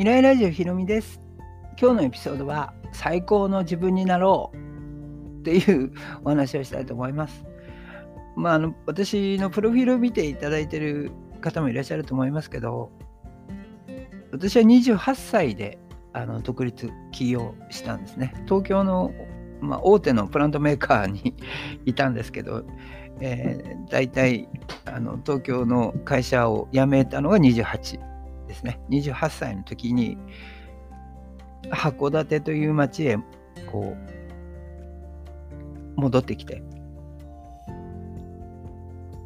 未来ラジオひろみです。今日のエピソードは最高の自分になろうっていうお話をしたいと思います。まあ、あの私のプロフィールを見ていただいている方もいらっしゃると思いますけど、私は28歳であの独立起業したんですね。東京の、まあ、大手のプラントメーカーに いたんですけど、えー、大体あの東京の会社を辞めたのが28ですね。28歳の時に函館という町へこう戻ってきて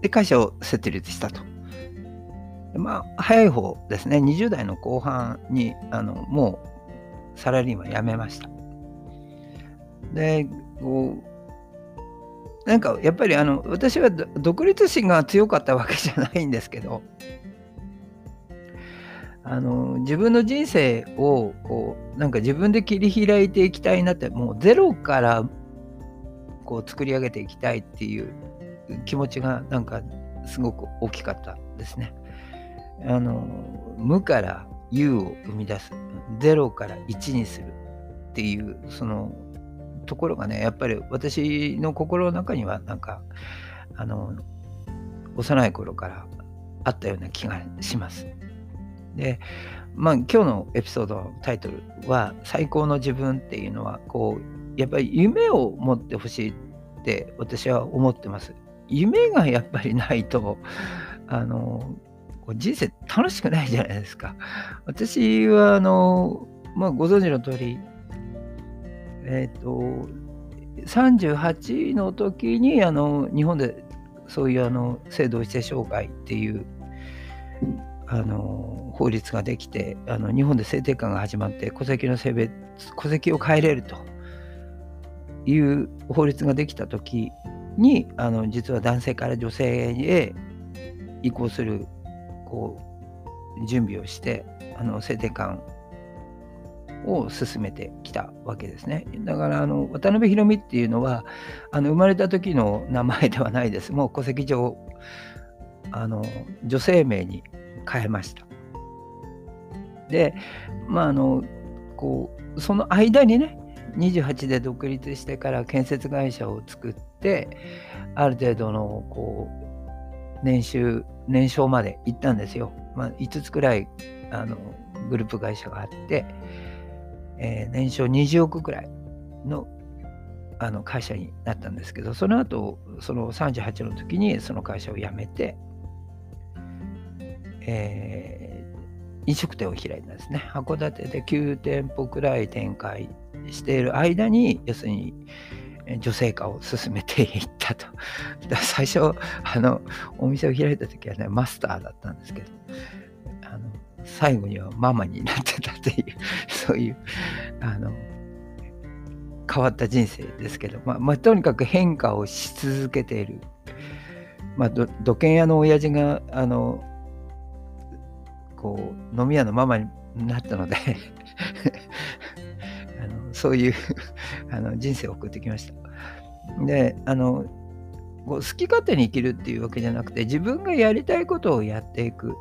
で会社を設立したと。まあ早い方ですね20代の後半にあのもうサラリーマン辞めました。でこうなんかやっぱりあの私は独立心が強かったわけじゃないんですけどあの自分の人生をこうなんか自分で切り開いていきたいなってもうゼロからこう作り上げていきたいっていう気持ちがなんかすごく大きかったですね。あの無から有を生み出すゼロから1にするっていうそのところがねやっぱり私の心の中にはなんかあの幼い頃からあったような気がします。でまあ今日のエピソードのタイトルは「最高の自分」っていうのはこうやっぱり夢を持ってほしいって私は思ってます。夢がやっぱりないとあの人生楽しくないじゃないですか。私はあの、まあ、ご存知の通りえっ、ー、と38の時にあの日本でそういうあの性同一性障害っていうあの法律ができてあの日本で性転換が始まって戸籍の性別戸籍を変えれるという法律ができた時にあの実は男性から女性へ移行するこう準備をしてあの性転換を進めてきたわけですね。だからあの渡辺裕美っていうのはあの生まれた時の名前ではないです。もう戸籍上あの女性名に変えました。でまああのこうその間にね28で独立してから建設会社を作ってある程度のこう年収年商まで行ったんですよ。まあ、5つくらいあのグループ会社があって、えー、年商20億くらいのあの会社になったんですけどその後その38の時にその会社を辞めて、えー、飲食店を開いたんですね函館で9店舗くらい展開している間に要するに女性化を進めていったと。最初あのお店を開いた時はねマスターだったんですけどあの最後にはママになってたという そういうあの変わった人生ですけど、まあ、まあ、とにかく変化をし続けている、まあ、土建屋の親父があのこう飲み屋のママになったので あのそういうあの人生を送ってきました。であのこう好き勝手に生きるっていうわけじゃなくて自分がやりたいことをやっていくっ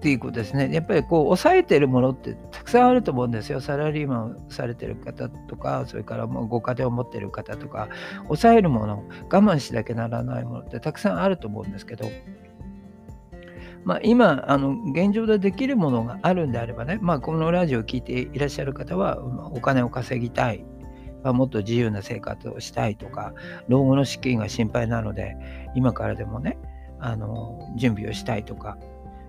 ていうことですね。やっぱりこう抑えてるものってたくさんあると思うんですよ。サラリーマンをされてる方とか、それからもうご家庭を持ってる方とか、抑えるもの、我慢しなきゃならないものってたくさんあると思うんですけど、まあ、今あの現状でできるものがあるんであればね、まあ、このラジオを聴いていらっしゃる方はお金を稼ぎたい、まあ、もっと自由な生活をしたいとか老後の資金が心配なので今からでもねあの準備をしたいとか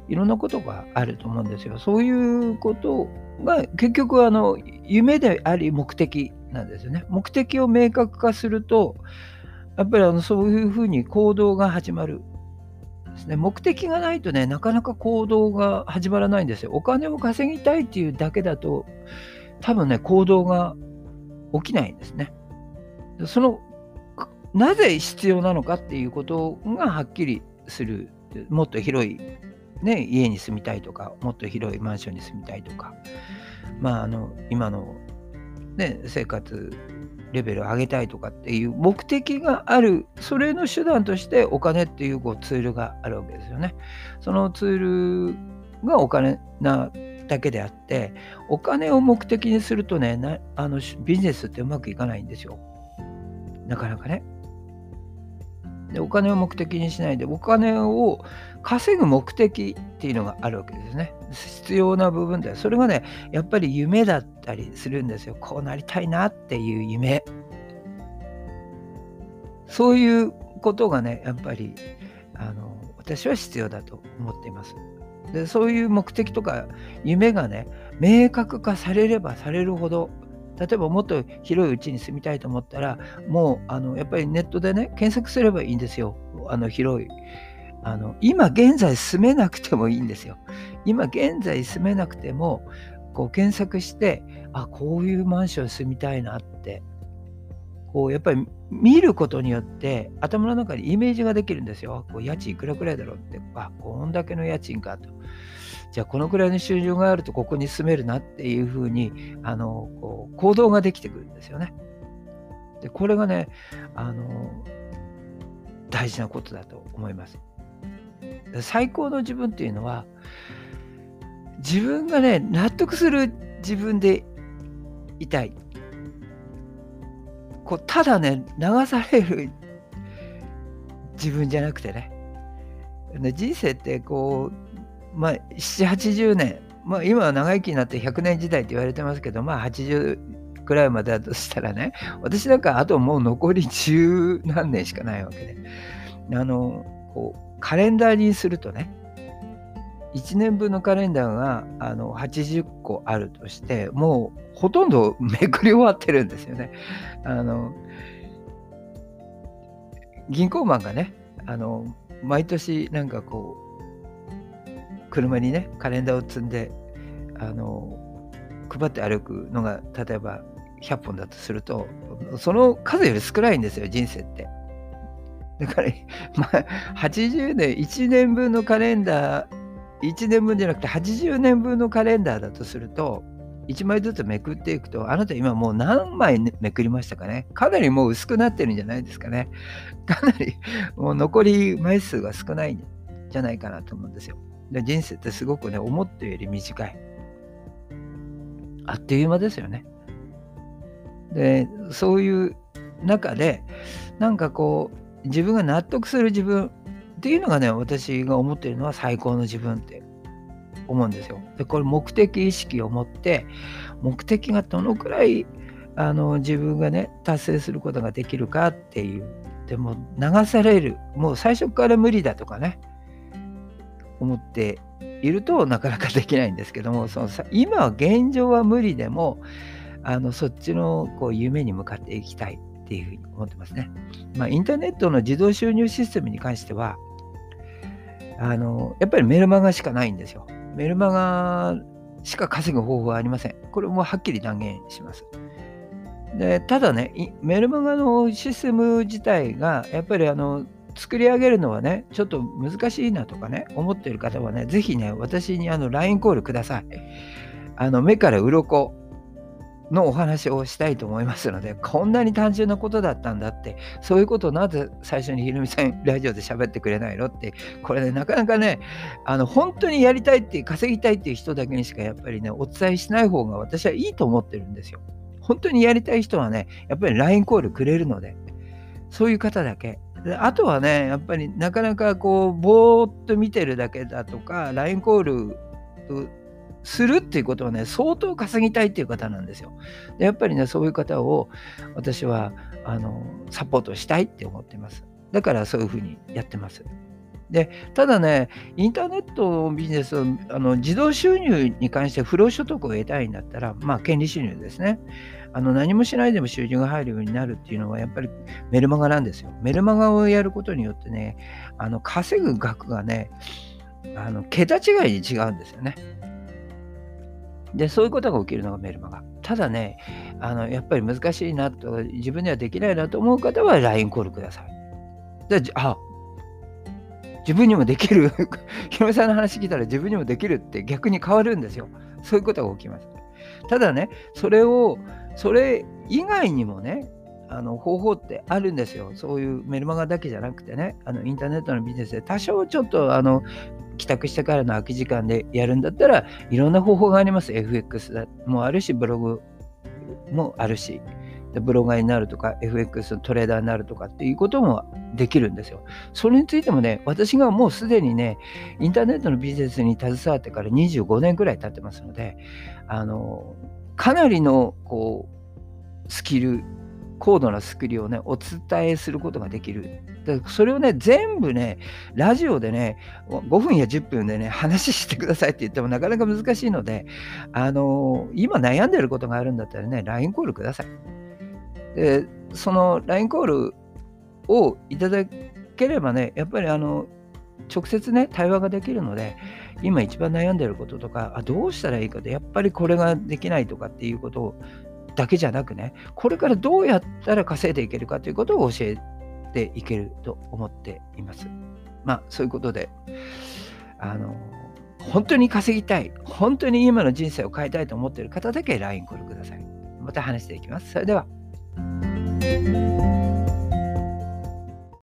いろんなことがあると思うんですよ。そういうことが結局あの夢であり目的なんですよね。目的を明確化するとやっぱりあのそういうふうに行動が始まるですね。目的がないとね、なかなか行動が始まらないんですよ。お金を稼ぎたいっていうだけだと、多分ね、行動が起きないんですね。その、なぜ必要なのかっていうことがはっきりする。もっと広い、ね、家に住みたいとか、もっと広いマンションに住みたいとか、まあ、あの、今の、ね、生活レベルを上げたいとかっていう目的がある、それの手段としてお金っていうこうツールがあるわけですよね。そのツールがお金なだけであってお金を目的にするとねあのビジネスってうまくいかないんですよ。なかなかね。でお金を目的にしないでお金を稼ぐ目的っていうのがあるわけですね。必要な部分でそれがねやっぱり夢だったりするんですよ。こうなりたいなっていう夢。そういうことがねやっぱりあの私は必要だと思っています。でそういう目的とか夢がね明確化されればされるほど例えばもっと広いうちに住みたいと思ったらもうあのやっぱりネットでね検索すればいいんですよあの広いあの今現在住めなくてもいいんですよ今現在住めなくてもこう検索してあこういうマンション住みたいなってこうやっぱり見ることによって頭の中にイメージができるんですよ。こう家賃いくらくらいだろうって、あこんだけの家賃かと。じゃあこのくらいの収入があるとここに住めるなっていうふうにあのこう行動ができてくるんですよね。でこれがねあの大事なことだと思います。最高の自分っていうのは自分がね納得する自分でいたい。こうただね流される自分じゃなくてね人生ってこうまあ780年まあ今は長生きになって100年時代って言われてますけどまあ80くらいまでだとしたらね私なんかあともう残り十何年しかないわけであのこうカレンダーにするとね1年分のカレンダーがあの80個あるとしてもうほとんどめくり終わってるんですよね。あの銀行マンがねあの毎年なんかこう車にねカレンダーを積んであの配って歩くのが例えば100本だとするとその数より少ないんですよ人生って。だから、まあ、80年1年分のカレンダー1年分じゃなくて80年分のカレンダーだとすると、1枚ずつめくっていくと、あなた今もう何枚めくりましたかねかなりもう薄くなってるんじゃないですかね。かなりもう残り枚数が少ないんじゃないかなと思うんですよ。で人生ってすごくね、思ったより短い。あっという間ですよね。で、そういう中で、なんかこう、自分が納得する自分っていうのがね、私が思ってるのは最高の自分って思うんですよ。で、これ目的意識を持って、目的がどのくらいあの自分がね、達成することができるかっていう。でも流される。もう最初から無理だとかね、思っているとなかなかできないんですけども、その今は現状は無理でも、あのそっちのこう夢に向かっていきたいっていうふうに思ってますね。まあ、インターネットの自動収入システムに関しては、あの、やっぱりメルマガしかないんですよ。メルマガしか稼ぐ方法はありません。これもはっきり断言します。でただね、メルマガのシステム自体が、やっぱりあの、作り上げるのはね、ちょっと難しいなとかね、思ってる方はね、ぜひね、私にあの LINE コールください。あの、目から鱗のお話をしたいと思いますので、こんなに単純なことだったんだって、そういうことをなぜ最初にひろみさん ラジオで喋ってくれないのって、これね、なかなかね、あの本当にやりたいっていう、稼ぎたいっていう人だけにしかやっぱりね、お伝えしない方が私はいいと思ってるんですよ。本当にやりたい人はね、やっぱり LINE コールくれるので、そういう方だけ。であとはね、やっぱりなかなかこう、ぼーっと見てるだけだとか、LINE コールするっていうことはね、相当稼ぎたいっていう方なんですよ。でやっぱりね、そういう方を私はあのサポートしたいって思ってます。だからそういうふうにやってます。でただね、インターネットビジネスあの自動収入に関して不労所得を得たいんだったら、まあ、権利収入ですね。あの何もしないでも収入が入るようになるっていうのはやっぱりメルマガなんですよ。メルマガをやることによってね、あの稼ぐ額がね、あの桁違いに違うんですよね。で、そういうことが起きるのがメルマガ。ただね、あのやっぱり難しいなと、自分ではできないなと思う方は LINE コールください。であ自分にもできる、ひろみさんの話聞いたら自分にもできるって逆に変わるんですよ。そういうことが起きます。ただね、それを、それ以外にもね、あの方法ってあるんですよ。そういうメルマガだけじゃなくてね、あのインターネットのビジネスで多少ちょっとあの帰宅してからの空き時間でやるんだったらいろんな方法があります。FX もあるし、ブログもあるし。ブロガーになるとか FX のトレーダーになるとかっていうこともできるんですよ。それについてもね、私がもうすでにね、インターネットのビジネスに携わってから25年くらい経ってますので、あの、かなりのこうスキル高度なスキルをね、お伝えすることができる。でそれをね、全部ね、ラジオでね、5分や10分でね、話してくださいって言ってもなかなか難しいので、あの今悩んでることがあるんだったらね、LINE コールください。で、その LINE コールをいただければね、やっぱりあの、直接ね、対話ができるので、今一番悩んでることとか、あどうしたらいいかで、やっぱりこれができないとかっていうことだけじゃなくね、これからどうやったら稼いでいけるかということを教えていけると思っています。まあ、そういうことで、あの、本当に稼ぎたい、本当に今の人生を変えたいと思っている方だけ LINE コールください。また話していきます。それでは。